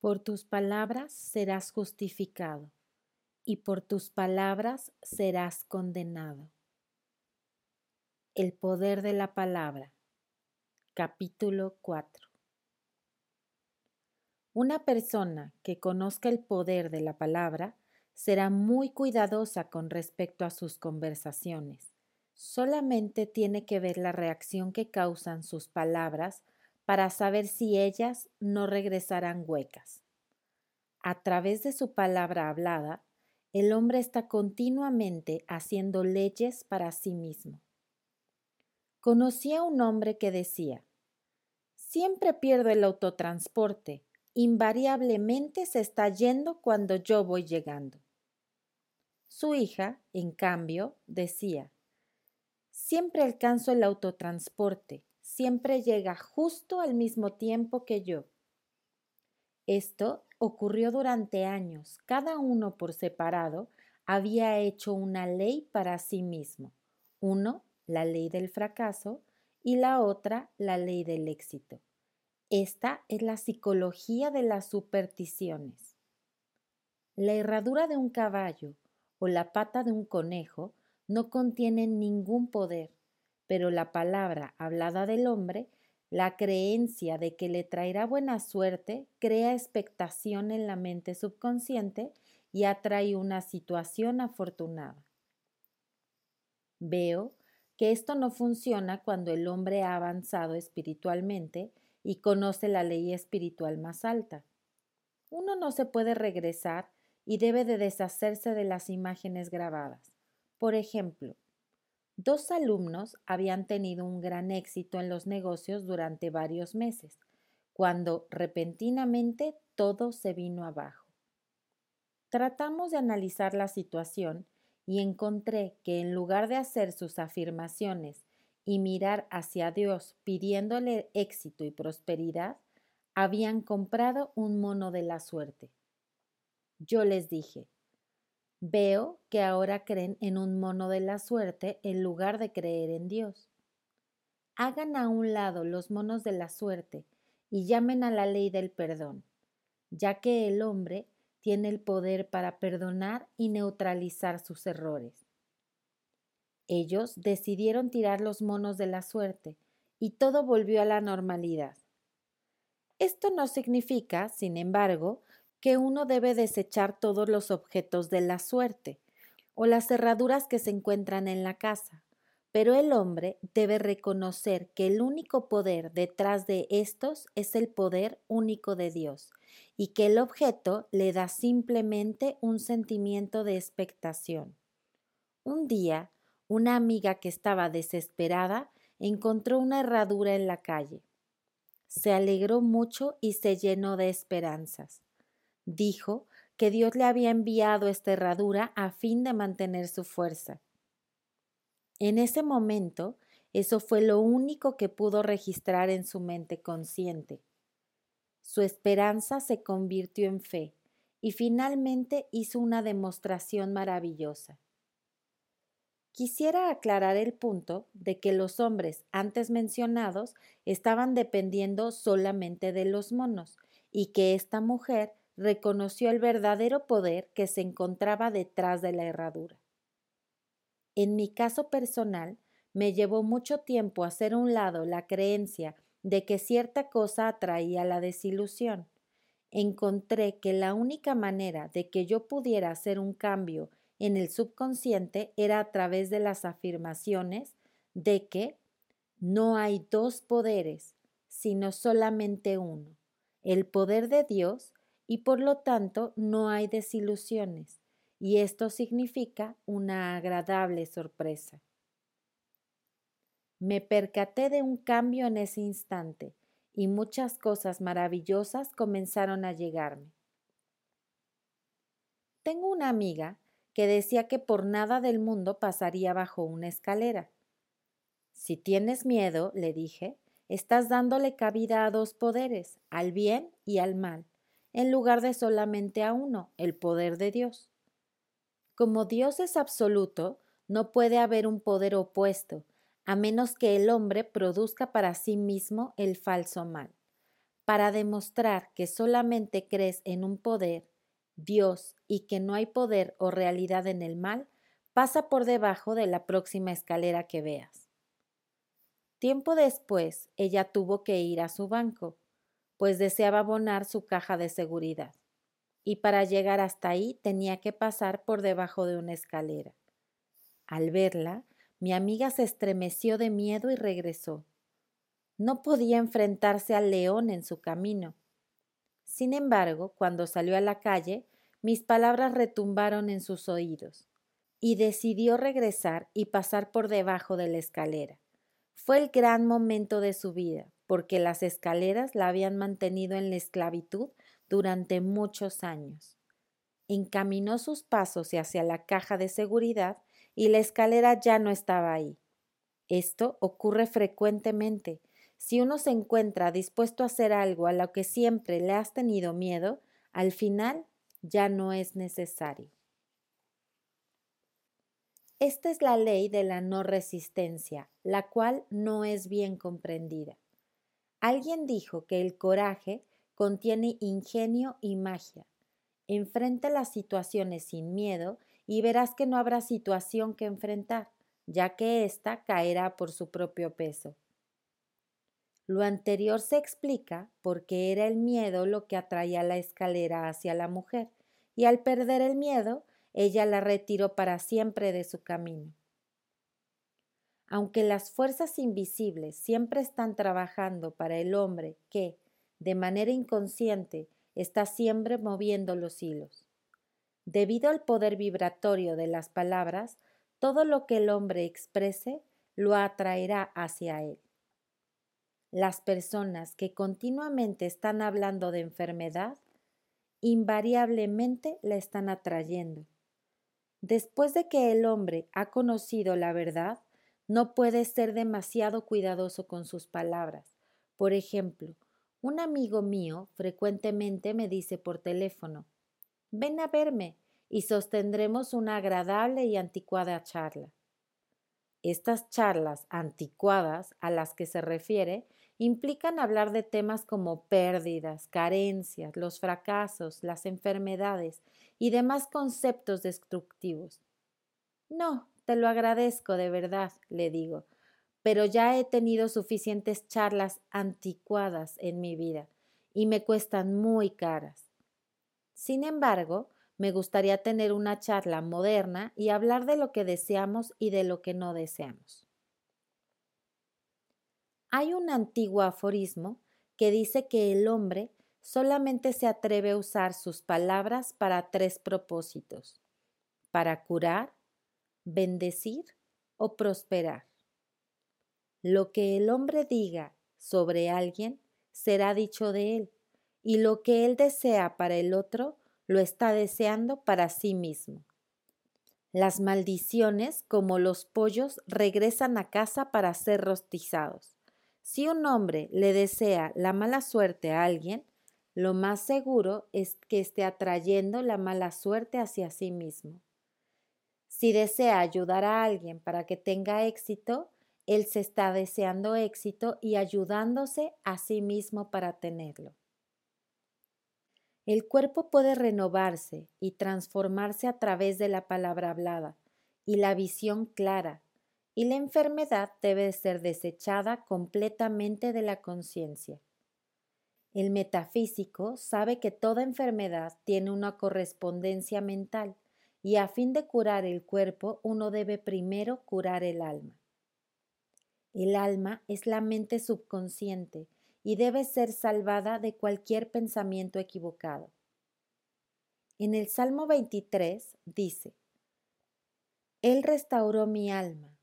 Por tus palabras serás justificado, y por tus palabras serás condenado. El poder de la palabra. Capítulo 4. Una persona que conozca el poder de la palabra será muy cuidadosa con respecto a sus conversaciones. Solamente tiene que ver la reacción que causan sus palabras para saber si ellas no regresarán huecas. A través de su palabra hablada, el hombre está continuamente haciendo leyes para sí mismo. Conocí a un hombre que decía, siempre pierdo el autotransporte, invariablemente se está yendo cuando yo voy llegando. Su hija, en cambio, decía, siempre alcanzo el autotransporte, siempre llega justo al mismo tiempo que yo. Esto ocurrió durante años. Cada uno por separado había hecho una ley para sí mismo. Uno, la ley del fracaso, y la otra, la ley del éxito. Esta es la psicología de las supersticiones. La herradura de un caballo o la pata de un conejo no contienen ningún poder pero la palabra hablada del hombre, la creencia de que le traerá buena suerte, crea expectación en la mente subconsciente y atrae una situación afortunada. Veo que esto no funciona cuando el hombre ha avanzado espiritualmente y conoce la ley espiritual más alta. Uno no se puede regresar y debe de deshacerse de las imágenes grabadas. Por ejemplo, Dos alumnos habían tenido un gran éxito en los negocios durante varios meses, cuando repentinamente todo se vino abajo. Tratamos de analizar la situación y encontré que en lugar de hacer sus afirmaciones y mirar hacia Dios pidiéndole éxito y prosperidad, habían comprado un mono de la suerte. Yo les dije, Veo que ahora creen en un mono de la suerte en lugar de creer en Dios. Hagan a un lado los monos de la suerte y llamen a la ley del perdón, ya que el hombre tiene el poder para perdonar y neutralizar sus errores. Ellos decidieron tirar los monos de la suerte y todo volvió a la normalidad. Esto no significa, sin embargo, que uno debe desechar todos los objetos de la suerte o las cerraduras que se encuentran en la casa, pero el hombre debe reconocer que el único poder detrás de estos es el poder único de Dios y que el objeto le da simplemente un sentimiento de expectación. Un día, una amiga que estaba desesperada encontró una herradura en la calle. Se alegró mucho y se llenó de esperanzas dijo que Dios le había enviado esta herradura a fin de mantener su fuerza. En ese momento, eso fue lo único que pudo registrar en su mente consciente. Su esperanza se convirtió en fe y finalmente hizo una demostración maravillosa. Quisiera aclarar el punto de que los hombres antes mencionados estaban dependiendo solamente de los monos y que esta mujer reconoció el verdadero poder que se encontraba detrás de la herradura. En mi caso personal, me llevó mucho tiempo hacer a un lado la creencia de que cierta cosa atraía la desilusión. Encontré que la única manera de que yo pudiera hacer un cambio en el subconsciente era a través de las afirmaciones de que no hay dos poderes, sino solamente uno, el poder de Dios y por lo tanto no hay desilusiones, y esto significa una agradable sorpresa. Me percaté de un cambio en ese instante, y muchas cosas maravillosas comenzaron a llegarme. Tengo una amiga que decía que por nada del mundo pasaría bajo una escalera. Si tienes miedo, le dije, estás dándole cabida a dos poderes, al bien y al mal en lugar de solamente a uno, el poder de Dios. Como Dios es absoluto, no puede haber un poder opuesto, a menos que el hombre produzca para sí mismo el falso mal. para demostrar que solamente crees en un poder, Dios, y que no hay poder o realidad en el mal, pasa por debajo de la próxima escalera que veas. Tiempo después, ella tuvo que ir a su banco, pues deseaba abonar su caja de seguridad, y para llegar hasta ahí tenía que pasar por debajo de una escalera. Al verla, mi amiga se estremeció de miedo y regresó. No podía enfrentarse al león en su camino. Sin embargo, cuando salió a la calle, mis palabras retumbaron en sus oídos, y decidió regresar y pasar por debajo de la escalera. Fue el gran momento de su vida, porque las escaleras la habían mantenido en la esclavitud durante muchos años. Encaminó sus pasos hacia la caja de seguridad y la escalera ya no estaba ahí. Esto ocurre frecuentemente, si uno se encuentra dispuesto a hacer algo a lo que siempre le has tenido miedo, al final ya no es necesario. Esta es la ley de la no resistencia, la cual no es bien comprendida. Alguien dijo que el coraje contiene ingenio y magia. Enfrenta las situaciones sin miedo y verás que no habrá situación que enfrentar, ya que ésta caerá por su propio peso. Lo anterior se explica porque era el miedo lo que atraía la escalera hacia la mujer, y al perder el miedo, ella la retiró para siempre de su camino. Aunque las fuerzas invisibles siempre están trabajando para el hombre que, de manera inconsciente, está siempre moviendo los hilos. Debido al poder vibratorio de las palabras, todo lo que el hombre exprese lo atraerá hacia él. Las personas que continuamente están hablando de enfermedad, invariablemente la están atrayendo. Después de que el hombre ha conocido la verdad, no puede ser demasiado cuidadoso con sus palabras. Por ejemplo, un amigo mío frecuentemente me dice por teléfono, ven a verme y sostendremos una agradable y anticuada charla. Estas charlas anticuadas a las que se refiere implican hablar de temas como pérdidas, carencias, los fracasos, las enfermedades y demás conceptos destructivos. No, te lo agradezco de verdad, le digo, pero ya he tenido suficientes charlas anticuadas en mi vida y me cuestan muy caras. Sin embargo, me gustaría tener una charla moderna y hablar de lo que deseamos y de lo que no deseamos. Hay un antiguo aforismo que dice que el hombre solamente se atreve a usar sus palabras para tres propósitos, para curar, bendecir o prosperar. Lo que el hombre diga sobre alguien será dicho de él, y lo que él desea para el otro lo está deseando para sí mismo. Las maldiciones, como los pollos, regresan a casa para ser rostizados. Si un hombre le desea la mala suerte a alguien, lo más seguro es que esté atrayendo la mala suerte hacia sí mismo. Si desea ayudar a alguien para que tenga éxito, él se está deseando éxito y ayudándose a sí mismo para tenerlo. El cuerpo puede renovarse y transformarse a través de la palabra hablada y la visión clara, y la enfermedad debe ser desechada completamente de la conciencia. El metafísico sabe que toda enfermedad tiene una correspondencia mental y a fin de curar el cuerpo uno debe primero curar el alma. El alma es la mente subconsciente y debe ser salvada de cualquier pensamiento equivocado. En el Salmo 23 dice, Él restauró mi alma,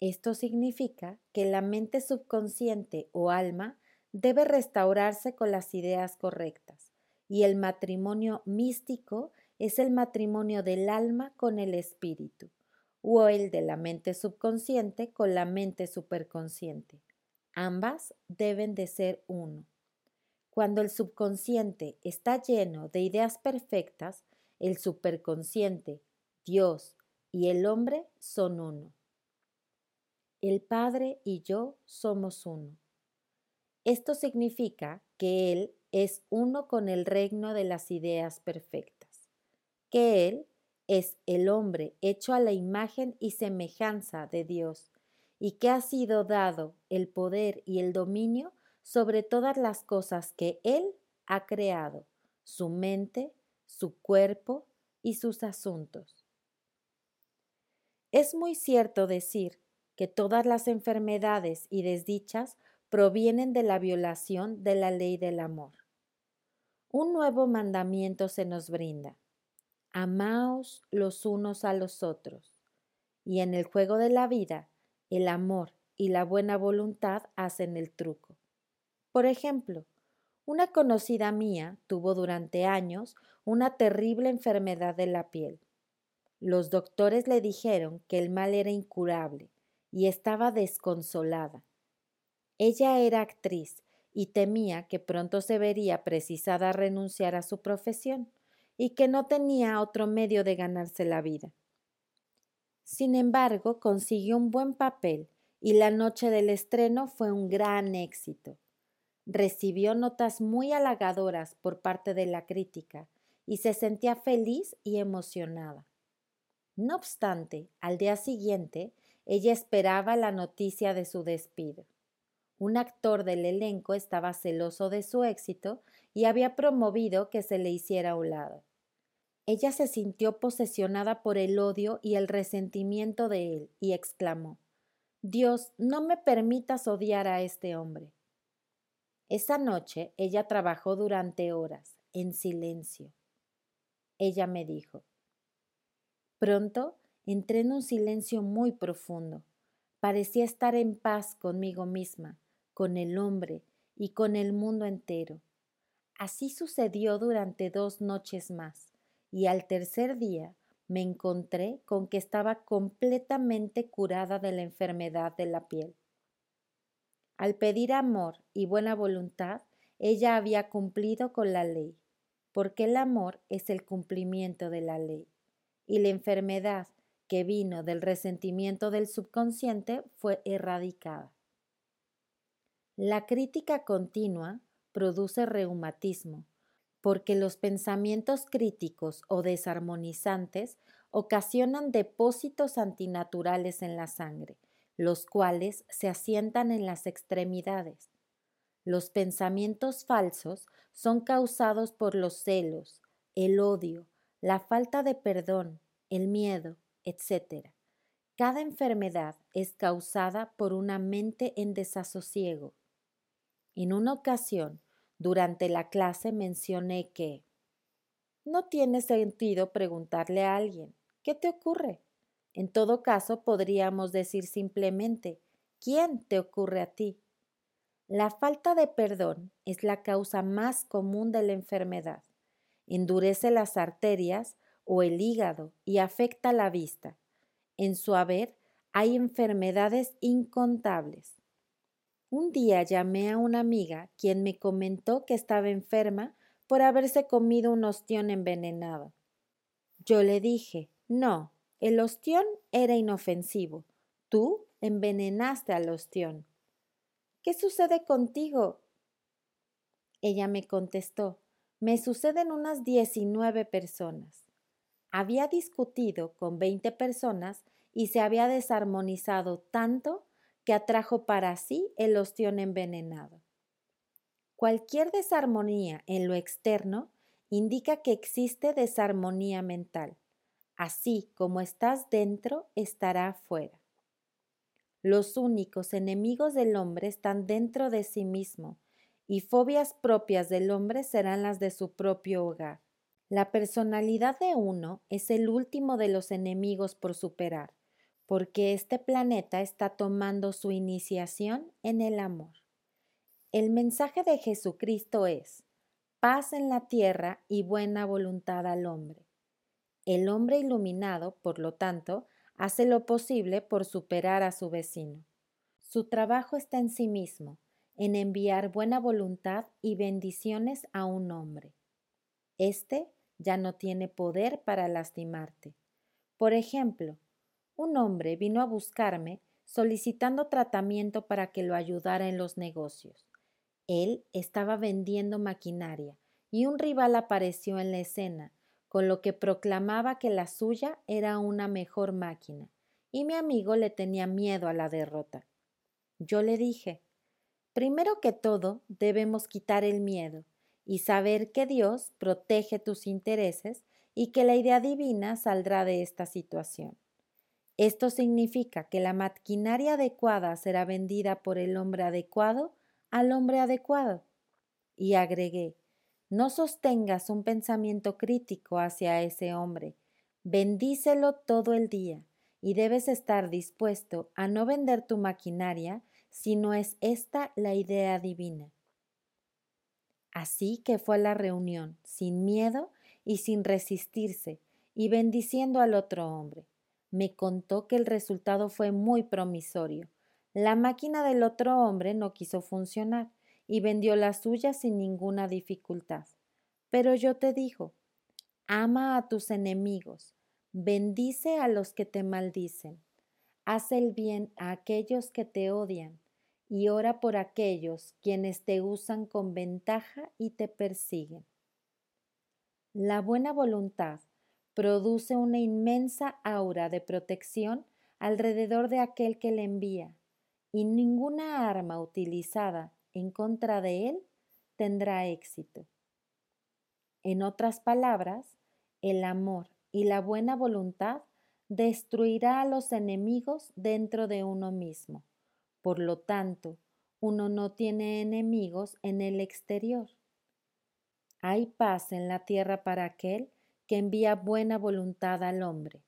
esto significa que la mente subconsciente o alma debe restaurarse con las ideas correctas, y el matrimonio místico es el matrimonio del alma con el espíritu, o el de la mente subconsciente con la mente superconsciente. Ambas deben de ser uno. Cuando el subconsciente está lleno de ideas perfectas, el superconsciente, Dios y el hombre son uno. El Padre y yo somos uno. Esto significa que Él es uno con el reino de las ideas perfectas, que Él es el hombre hecho a la imagen y semejanza de Dios, y que ha sido dado el poder y el dominio sobre todas las cosas que Él ha creado, su mente, su cuerpo y sus asuntos. Es muy cierto decir que todas las enfermedades y desdichas provienen de la violación de la ley del amor. Un nuevo mandamiento se nos brinda. Amaos los unos a los otros. Y en el juego de la vida, el amor y la buena voluntad hacen el truco. Por ejemplo, una conocida mía tuvo durante años una terrible enfermedad de la piel. Los doctores le dijeron que el mal era incurable y estaba desconsolada. Ella era actriz y temía que pronto se vería precisada a renunciar a su profesión y que no tenía otro medio de ganarse la vida. Sin embargo, consiguió un buen papel y la noche del estreno fue un gran éxito. Recibió notas muy halagadoras por parte de la crítica y se sentía feliz y emocionada. No obstante, al día siguiente, ella esperaba la noticia de su despido. Un actor del elenco estaba celoso de su éxito y había promovido que se le hiciera a un lado. Ella se sintió posesionada por el odio y el resentimiento de él y exclamó Dios, no me permitas odiar a este hombre. Esa noche ella trabajó durante horas, en silencio. Ella me dijo Pronto entré en un silencio muy profundo. Parecía estar en paz conmigo misma con el hombre y con el mundo entero. Así sucedió durante dos noches más, y al tercer día me encontré con que estaba completamente curada de la enfermedad de la piel. Al pedir amor y buena voluntad, ella había cumplido con la ley, porque el amor es el cumplimiento de la ley, y la enfermedad que vino del resentimiento del subconsciente fue erradicada. La crítica continua produce reumatismo, porque los pensamientos críticos o desarmonizantes ocasionan depósitos antinaturales en la sangre, los cuales se asientan en las extremidades. Los pensamientos falsos son causados por los celos, el odio, la falta de perdón, el miedo, etc. Cada enfermedad es causada por una mente en desasosiego. En una ocasión, durante la clase mencioné que no tiene sentido preguntarle a alguien, ¿qué te ocurre? En todo caso, podríamos decir simplemente, ¿quién te ocurre a ti? La falta de perdón es la causa más común de la enfermedad. Endurece las arterias o el hígado y afecta la vista. En su haber hay enfermedades incontables. Un día llamé a una amiga quien me comentó que estaba enferma por haberse comido un ostión envenenado. Yo le dije, no, el ostión era inofensivo. Tú envenenaste al ostión. ¿Qué sucede contigo? Ella me contestó, me suceden unas diecinueve personas. Había discutido con veinte personas y se había desarmonizado tanto que atrajo para sí el ostión envenenado. Cualquier desarmonía en lo externo indica que existe desarmonía mental. Así como estás dentro, estará afuera. Los únicos enemigos del hombre están dentro de sí mismo, y fobias propias del hombre serán las de su propio hogar. La personalidad de uno es el último de los enemigos por superar porque este planeta está tomando su iniciación en el amor. El mensaje de Jesucristo es paz en la tierra y buena voluntad al hombre. El hombre iluminado, por lo tanto, hace lo posible por superar a su vecino. Su trabajo está en sí mismo, en enviar buena voluntad y bendiciones a un hombre. Este ya no tiene poder para lastimarte. Por ejemplo, un hombre vino a buscarme solicitando tratamiento para que lo ayudara en los negocios. Él estaba vendiendo maquinaria y un rival apareció en la escena, con lo que proclamaba que la suya era una mejor máquina, y mi amigo le tenía miedo a la derrota. Yo le dije, primero que todo debemos quitar el miedo y saber que Dios protege tus intereses y que la idea divina saldrá de esta situación. Esto significa que la maquinaria adecuada será vendida por el hombre adecuado al hombre adecuado. Y agregué, no sostengas un pensamiento crítico hacia ese hombre, bendícelo todo el día y debes estar dispuesto a no vender tu maquinaria si no es esta la idea divina. Así que fue la reunión, sin miedo y sin resistirse, y bendiciendo al otro hombre. Me contó que el resultado fue muy promisorio. La máquina del otro hombre no quiso funcionar, y vendió la suya sin ninguna dificultad. Pero yo te digo, ama a tus enemigos, bendice a los que te maldicen, haz el bien a aquellos que te odian, y ora por aquellos quienes te usan con ventaja y te persiguen. La buena voluntad produce una inmensa aura de protección alrededor de aquel que le envía, y ninguna arma utilizada en contra de él tendrá éxito. En otras palabras, el amor y la buena voluntad destruirá a los enemigos dentro de uno mismo. Por lo tanto, uno no tiene enemigos en el exterior. Hay paz en la tierra para aquel que envía buena voluntad al hombre.